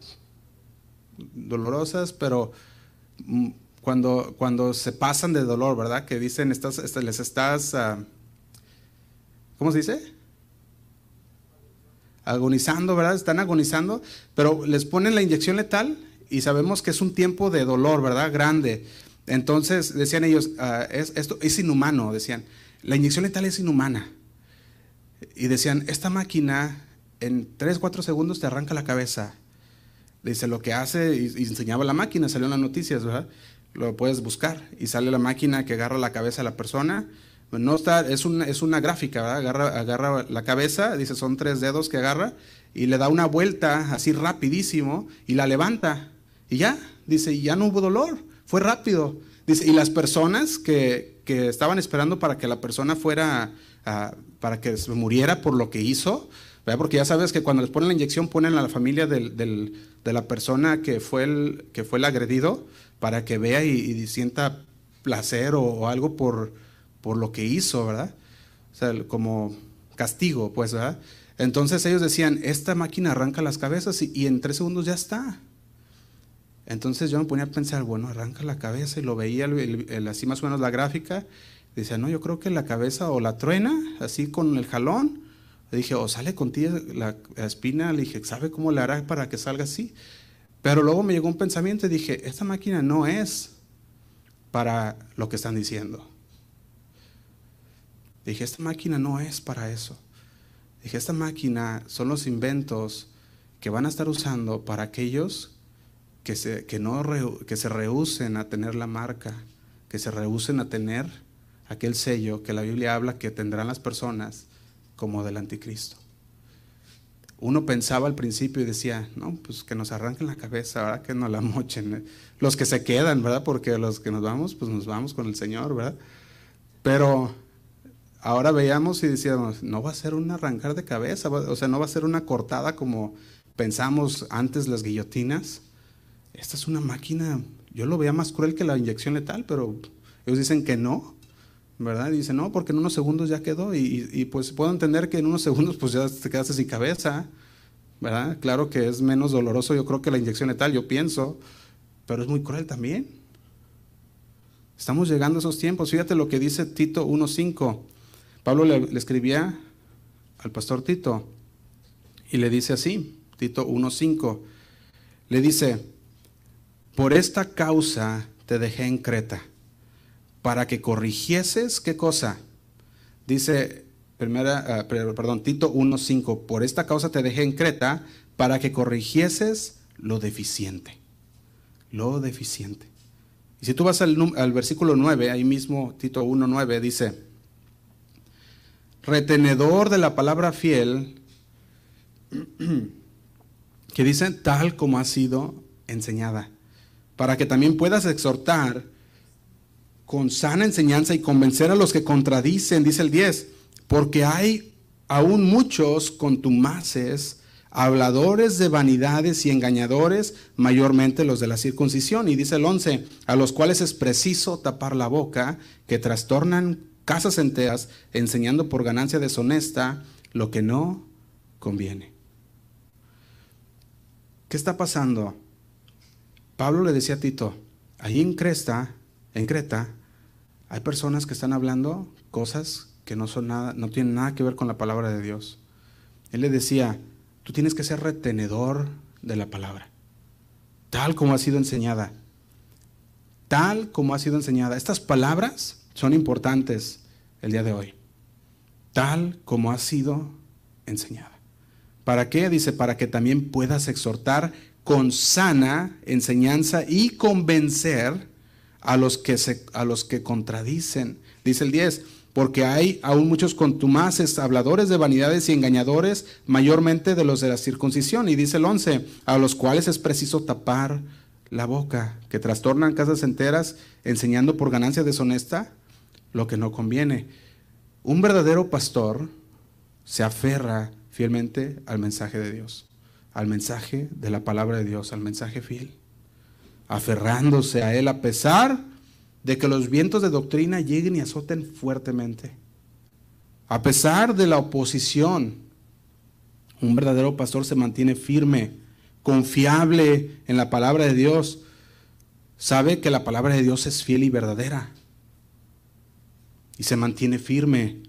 dolorosas, pero mm, cuando, cuando se pasan de dolor, ¿verdad? Que dicen, estás, les estás, ¿cómo se dice? agonizando, ¿verdad? Están agonizando, pero les ponen la inyección letal y sabemos que es un tiempo de dolor, ¿verdad? Grande. Entonces decían ellos, ah, es, esto es inhumano, decían, la inyección letal es inhumana. Y decían, esta máquina en 3, 4 segundos te arranca la cabeza. Dice, lo que hace, y, enseñaba la máquina, salió en las noticias, ¿verdad? Lo puedes buscar y sale la máquina que agarra la cabeza a la persona no está, es, una, es una gráfica, Agarra, agarra la cabeza, dice son tres dedos que agarra y le da una vuelta así rapidísimo y la levanta y ya, dice, ya no hubo dolor, fue rápido. Dice, y las personas que, que estaban esperando para que la persona fuera, para que se muriera por lo que hizo, porque ya sabes que cuando les ponen la inyección ponen a la familia del, del, de la persona que fue el, que fue el agredido para que vea y, sienta placer o algo por, por lo que hizo, ¿verdad? O sea, como castigo, pues, ¿verdad? Entonces ellos decían, esta máquina arranca las cabezas y, en tres segundos ya está. Entonces yo me ponía a pensar, bueno, arranca la cabeza y lo veía así más o menos la gráfica. Decía, no, yo creo que la cabeza o la truena, así con el jalón. Le dije, o sale contigo la, espina. Le dije, ¿sabe cómo le hará para que salga así? Pero luego me llegó un pensamiento y dije, esta máquina no es para lo que están diciendo. Dije, esta máquina no es para eso. Dije, esta máquina son los inventos que van a estar usando para aquellos que se, que no, que se rehúsen a tener la marca, que se rehúsen a tener aquel sello que la Biblia habla que tendrán las personas como del anticristo. Uno pensaba al principio y decía, no, pues que nos arranquen la cabeza, ahora que nos la mochen. Los que se quedan, ¿verdad? Porque los que nos vamos, pues nos vamos con el Señor, ¿verdad? Pero ahora veíamos y decíamos, no va a ser un arrancar de cabeza, o sea, no va a ser una cortada como pensamos antes las guillotinas. Esta es una máquina, yo lo veía más cruel que la inyección letal, pero ellos dicen que no, ¿verdad? Y dicen, no, porque en unos segundos ya quedó, y, pues puedo entender que en unos *laughs* segundos pues ya te quedaste sin cabeza, ¿verdad? Claro que es menos doloroso, yo creo que la inyección letal, yo pienso, pero es muy cruel también. Estamos llegando a esos tiempos. Fíjate lo que dice Tito 1.5. Pablo le, escribía al pastor Tito y le dice así, Tito 1.5, le dice, por esta causa te dejé en Creta, para que corrigieses, ¿qué cosa? Dice, primera, ah, perdón, Tito 1.5, por esta causa te dejé en Creta, para que corrigieses lo deficiente, lo deficiente. Y si tú vas al, al versículo 9, ahí mismo Tito 1.9 dice, retenedor de la palabra fiel, *clears throat* que dice tal como ha sido enseñada, para que también puedas exhortar con sana enseñanza y convencer a los que contradicen, dice el 10, porque hay aún muchos contumaces, habladores de vanidades y engañadores, mayormente los de la circuncisión. Y dice el 11, a los cuales es preciso tapar la boca, que trastornan casas enteras enseñando por ganancia deshonesta lo que no conviene. ¿Qué está pasando? Pablo le decía a Tito, ahí en Cresta, en Creta, hay personas que están hablando cosas que no son nada, no tienen nada que ver con la palabra de Dios. Él le decía, tú tienes que ser retenedor de la palabra, tal como ha sido enseñada. Tal como ha sido enseñada. Estas palabras son importantes el día de hoy, tal como ha sido enseñada. ¿Para qué? Dice, para que también puedas exhortar con sana enseñanza y convencer a los que, se, a los que contradicen. Dice el 10, porque hay aún muchos contumaces, habladores de vanidades y engañadores, mayormente de los de la circuncisión. Y dice el 11, a los cuales es preciso tapar la boca, que trastornan casas enteras enseñando por ganancia deshonesta lo que no conviene. Un verdadero pastor se aferra fielmente al mensaje de Dios, al mensaje de la palabra de Dios, al mensaje fiel, aferrándose a él a pesar de que los vientos de doctrina lleguen y azoten fuertemente. A pesar de la oposición, un verdadero pastor se mantiene firme, confiable en la palabra de Dios. Sabe que la palabra de Dios es fiel y verdadera. Y se mantiene firme.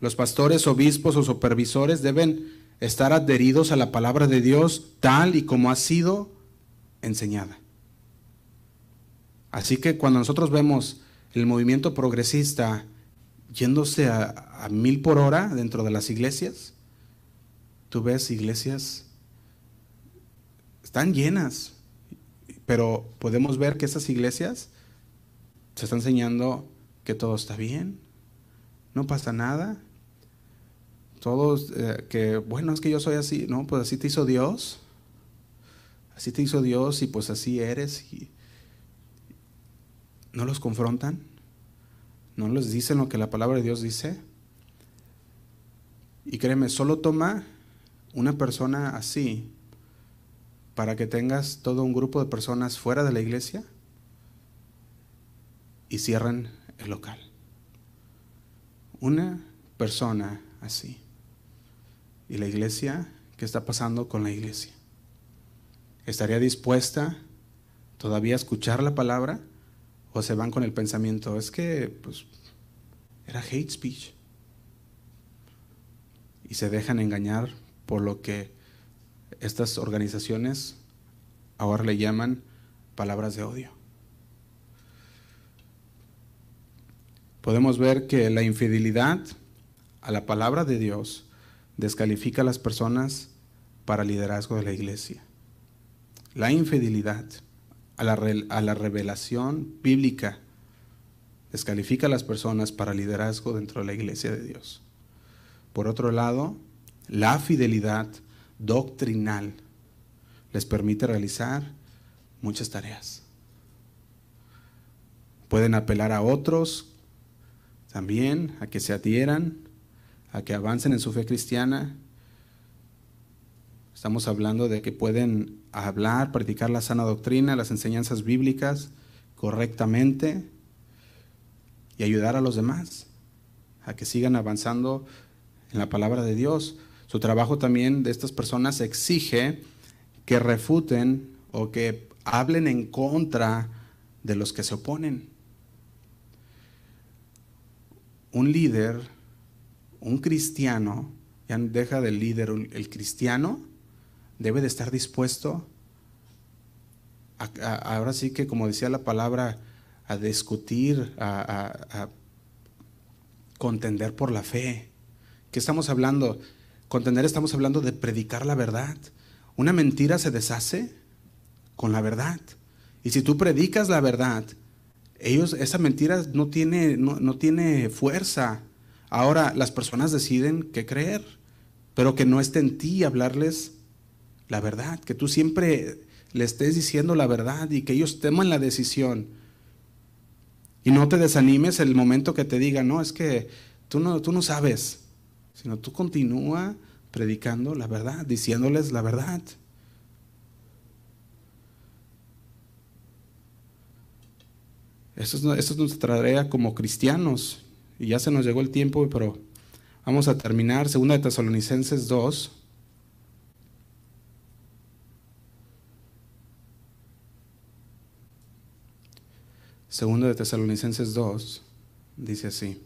Los pastores, obispos o supervisores deben estar adheridos a la palabra de Dios tal y como ha sido enseñada. Así que cuando nosotros vemos el movimiento progresista yéndose a, mil por hora dentro de las iglesias, tú ves iglesias, están llenas, pero podemos ver que esas iglesias se están enseñando que todo está bien, no pasa nada. Todos, eh, que bueno, es que yo soy así, no, pues así te hizo Dios, así te hizo Dios y pues así eres. Y no los confrontan, no les dicen lo que la palabra de Dios dice. Y créeme, solo toma una persona así para que tengas todo un grupo de personas fuera de la iglesia y cierran el local. Una persona así. ¿Y la iglesia? ¿Qué está pasando con la iglesia? ¿Estaría dispuesta todavía a escuchar la palabra? ¿O se van con el pensamiento? Es que, pues, era hate speech. Y se dejan engañar por lo que estas organizaciones ahora le llaman palabras de odio. Podemos ver que la infidelidad a la palabra de Dios descalifica a las personas para el liderazgo de la iglesia. La infidelidad a la, a la revelación bíblica descalifica a las personas para liderazgo dentro de la iglesia de Dios. Por otro lado, la fidelidad doctrinal les permite realizar muchas tareas. Pueden apelar a otros también a que se adhieran, a que avancen en su fe cristiana. Estamos hablando de que pueden hablar, practicar la sana doctrina, las enseñanzas bíblicas correctamente y ayudar a los demás a que sigan avanzando en la palabra de Dios. Su trabajo también de estas personas exige que refuten o que hablen en contra de los que se oponen. Un líder, un cristiano, ya deja del líder, el cristiano debe de estar dispuesto, ahora sí que como decía la palabra, a discutir, a contender por la fe. ¿Qué estamos hablando? Contender estamos hablando de predicar la verdad. Una mentira se deshace con la verdad. Y si tú predicas la verdad, ellos, esa mentira no tiene, no, tiene fuerza. Ahora las personas deciden qué creer, pero que no esté en ti hablarles la verdad, que tú siempre le estés diciendo la verdad y que ellos teman la decisión. Y no te desanimes el momento que te digan, no, es que tú no, tú no sabes sino tú continúa predicando la verdad, diciéndoles la verdad. Esto es, nuestra tarea como cristianos. Y ya se nos llegó el tiempo, pero vamos a terminar. Segunda de Tesalonicenses 2. Segunda de Tesalonicenses 2 dice así.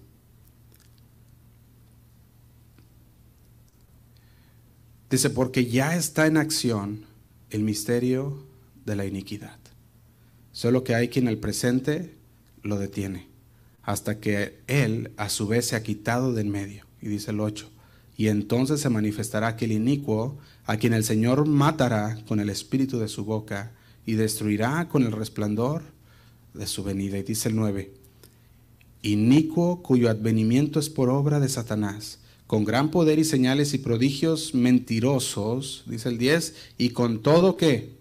Dice, porque ya está en acción el misterio de la iniquidad. Solo que hay quien el presente lo detiene, hasta que él a su vez se ha quitado de en medio. Y dice el 8, y entonces se manifestará aquel inicuo a quien el Señor matará con el espíritu de su boca y destruirá con el resplandor de su venida. Y dice el 9, inicuo cuyo advenimiento es por obra de Satanás con gran poder y señales y prodigios mentirosos, dice el 10, y con todo que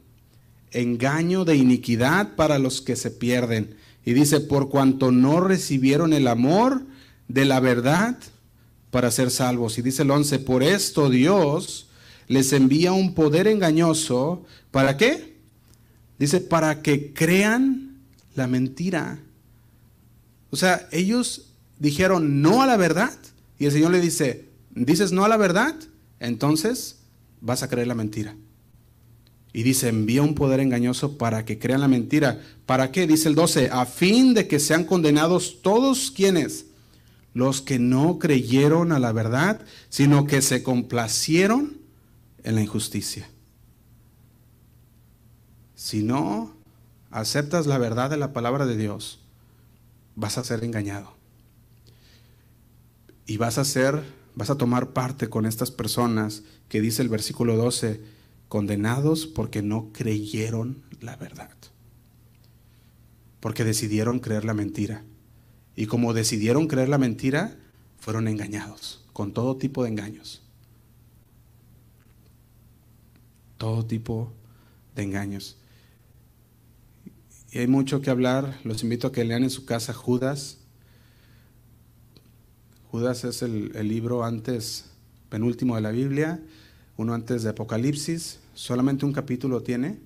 engaño de iniquidad para los que se pierden. Y dice, por cuanto no recibieron el amor de la verdad para ser salvos. Y dice el 11, por esto Dios les envía un poder engañoso. ¿Para qué? Dice, para que crean la mentira. O sea, ellos dijeron no a la verdad. Y el Señor le dice, dices no a la verdad, entonces vas a creer la mentira. Y dice, envía un poder engañoso para que crean la mentira. ¿Para qué? Dice el 12, a fin de que sean condenados todos quienes, los que no creyeron a la verdad, sino que se complacieron en la injusticia. Si no aceptas la verdad de la palabra de Dios, vas a ser engañado. Y vas a ser, vas a tomar parte con estas personas que dice el versículo 12, condenados porque no creyeron la verdad. Porque decidieron creer la mentira. Y como decidieron creer la mentira, fueron engañados con todo tipo de engaños. Todo tipo de engaños. Y hay mucho que hablar. Los invito a que lean en su casa Judas. Judas es el, libro antes, penúltimo de la Biblia, uno antes de Apocalipsis. Solamente un capítulo tiene,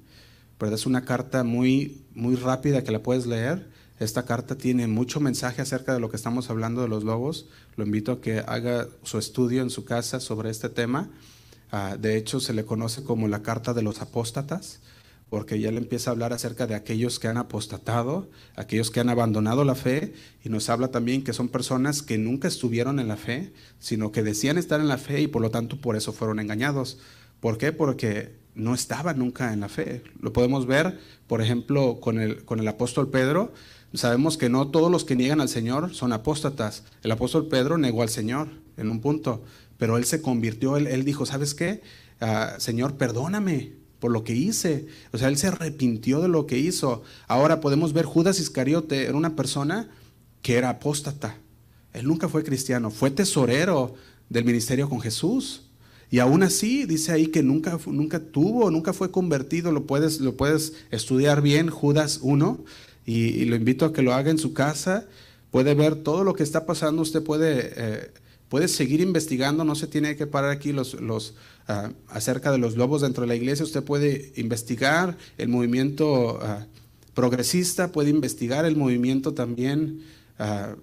pero es una carta muy, muy rápida que la puedes leer. Esta carta tiene mucho mensaje acerca de lo que estamos hablando de los lobos. Lo invito a que haga su estudio en su casa sobre este tema. Ah, de hecho, se le conoce como la carta de los apóstatas porque ya le empieza a hablar acerca de aquellos que han apostatado, aquellos que han abandonado la fe, y nos habla también que son personas que nunca estuvieron en la fe, sino que decían estar en la fe y por lo tanto por eso fueron engañados. ¿Por qué? Porque no estaban nunca en la fe. Lo podemos ver, por ejemplo, con el, con el apóstol Pedro. Sabemos que no todos los que niegan al Señor son apóstatas. El apóstol Pedro negó al Señor en un punto, pero él se convirtió, él, dijo, ¿sabes qué? Ah, Señor, perdóname, por lo que hice. O sea, él se arrepintió de lo que hizo. Ahora podemos ver Judas Iscariote era una persona que era apóstata. Él nunca fue cristiano, fue tesorero del ministerio con Jesús. Y aún así dice ahí que nunca, nunca tuvo, nunca fue convertido. Lo puedes, lo puedes estudiar bien, Judas 1, y, lo invito a que lo haga en su casa. Puede ver todo lo que está pasando. Usted puede, eh, puede seguir investigando, no se tiene que parar aquí los, los Ah, acerca de los lobos dentro de la iglesia, usted puede investigar el movimiento ah, progresista, puede investigar el movimiento también, ah,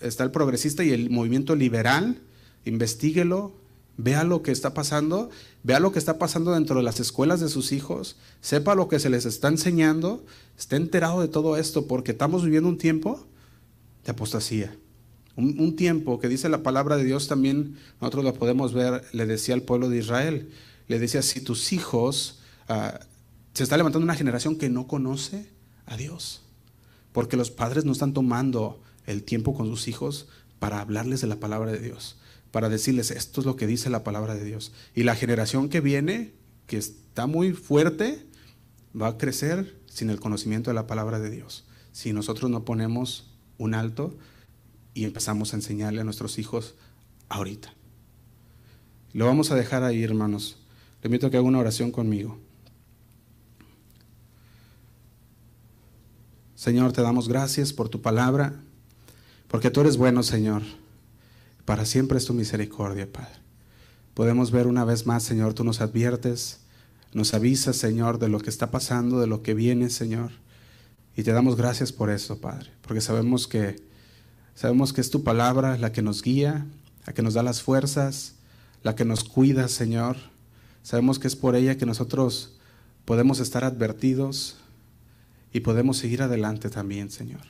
está el progresista y el movimiento liberal, investiguelo, vea lo que está pasando, vea lo que está pasando dentro de las escuelas de sus hijos, sepa lo que se les está enseñando, esté enterado de todo esto, porque estamos viviendo un tiempo de apostasía. Un, tiempo que dice la palabra de Dios también, nosotros lo podemos ver, le decía al pueblo de Israel, le decía, si tus hijos, ah, se está levantando una generación que no conoce a Dios, porque los padres no están tomando el tiempo con sus hijos para hablarles de la palabra de Dios, para decirles, esto es lo que dice la palabra de Dios. Y la generación que viene, que está muy fuerte, va a crecer sin el conocimiento de la palabra de Dios. Si nosotros no ponemos un alto, y empezamos a enseñarle a nuestros hijos ahorita. Lo vamos a dejar ahí, hermanos. Le invito a que haga una oración conmigo. Señor, te damos gracias por tu palabra, porque tú eres bueno, Señor. Para siempre es tu misericordia, Padre. Podemos ver una vez más, Señor, tú nos adviertes, nos avisas, Señor, de lo que está pasando, de lo que viene, Señor. Y te damos gracias por eso, Padre, porque sabemos que Sabemos que es tu palabra la que nos guía, la que nos da las fuerzas, la que nos cuida, Señor. Sabemos que es por ella que nosotros podemos estar advertidos y podemos seguir adelante también, Señor.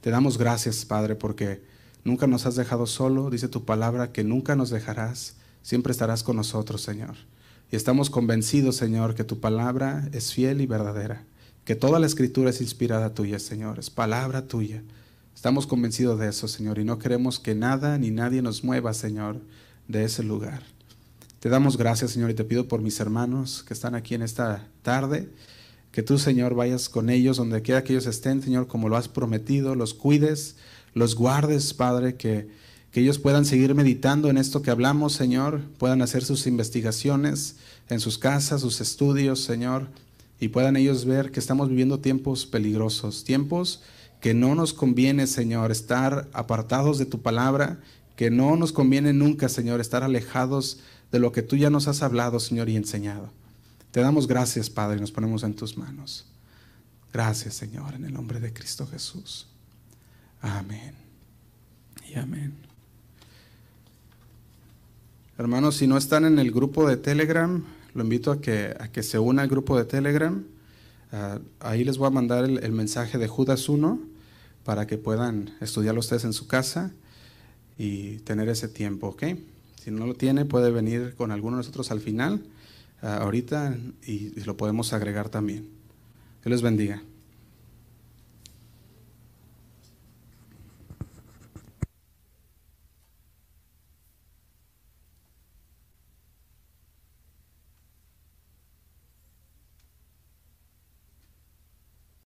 Te damos gracias, Padre, porque nunca nos has dejado solo. Dice tu palabra que nunca nos dejarás, siempre estarás con nosotros, Señor. Y estamos convencidos, Señor, que tu palabra es fiel y verdadera, que toda la escritura es inspirada tuya, Señor, es palabra tuya. Estamos convencidos de eso, Señor, y no queremos que nada ni nadie nos mueva, Señor, de ese lugar. Te damos gracias, Señor, y te pido por mis hermanos que están aquí en esta tarde, que tú, Señor, vayas con ellos donde quiera que ellos estén, Señor, como lo has prometido, los cuides, los guardes, Padre, que, que ellos puedan seguir meditando en esto que hablamos, Señor, puedan hacer sus investigaciones en sus casas, sus estudios, Señor, y puedan ellos ver que estamos viviendo tiempos peligrosos, tiempos que no nos conviene, Señor, estar apartados de tu palabra, que no nos conviene nunca, Señor, estar alejados de lo que tú ya nos has hablado, Señor, y enseñado. Te damos gracias, Padre, y nos ponemos en tus manos. Gracias, Señor, en el nombre de Cristo Jesús. Amén. Y amén. Hermanos, si no están en el grupo de Telegram, lo invito a que, a que se una al grupo de Telegram. Ah, ahí les voy a mandar el, el, mensaje de Judas 1 para que puedan estudiarlo ustedes en su casa y tener ese tiempo, ¿ok? Si no lo tiene, puede venir con alguno de nosotros al final, uh, ahorita, y, y lo podemos agregar también. Que les bendiga.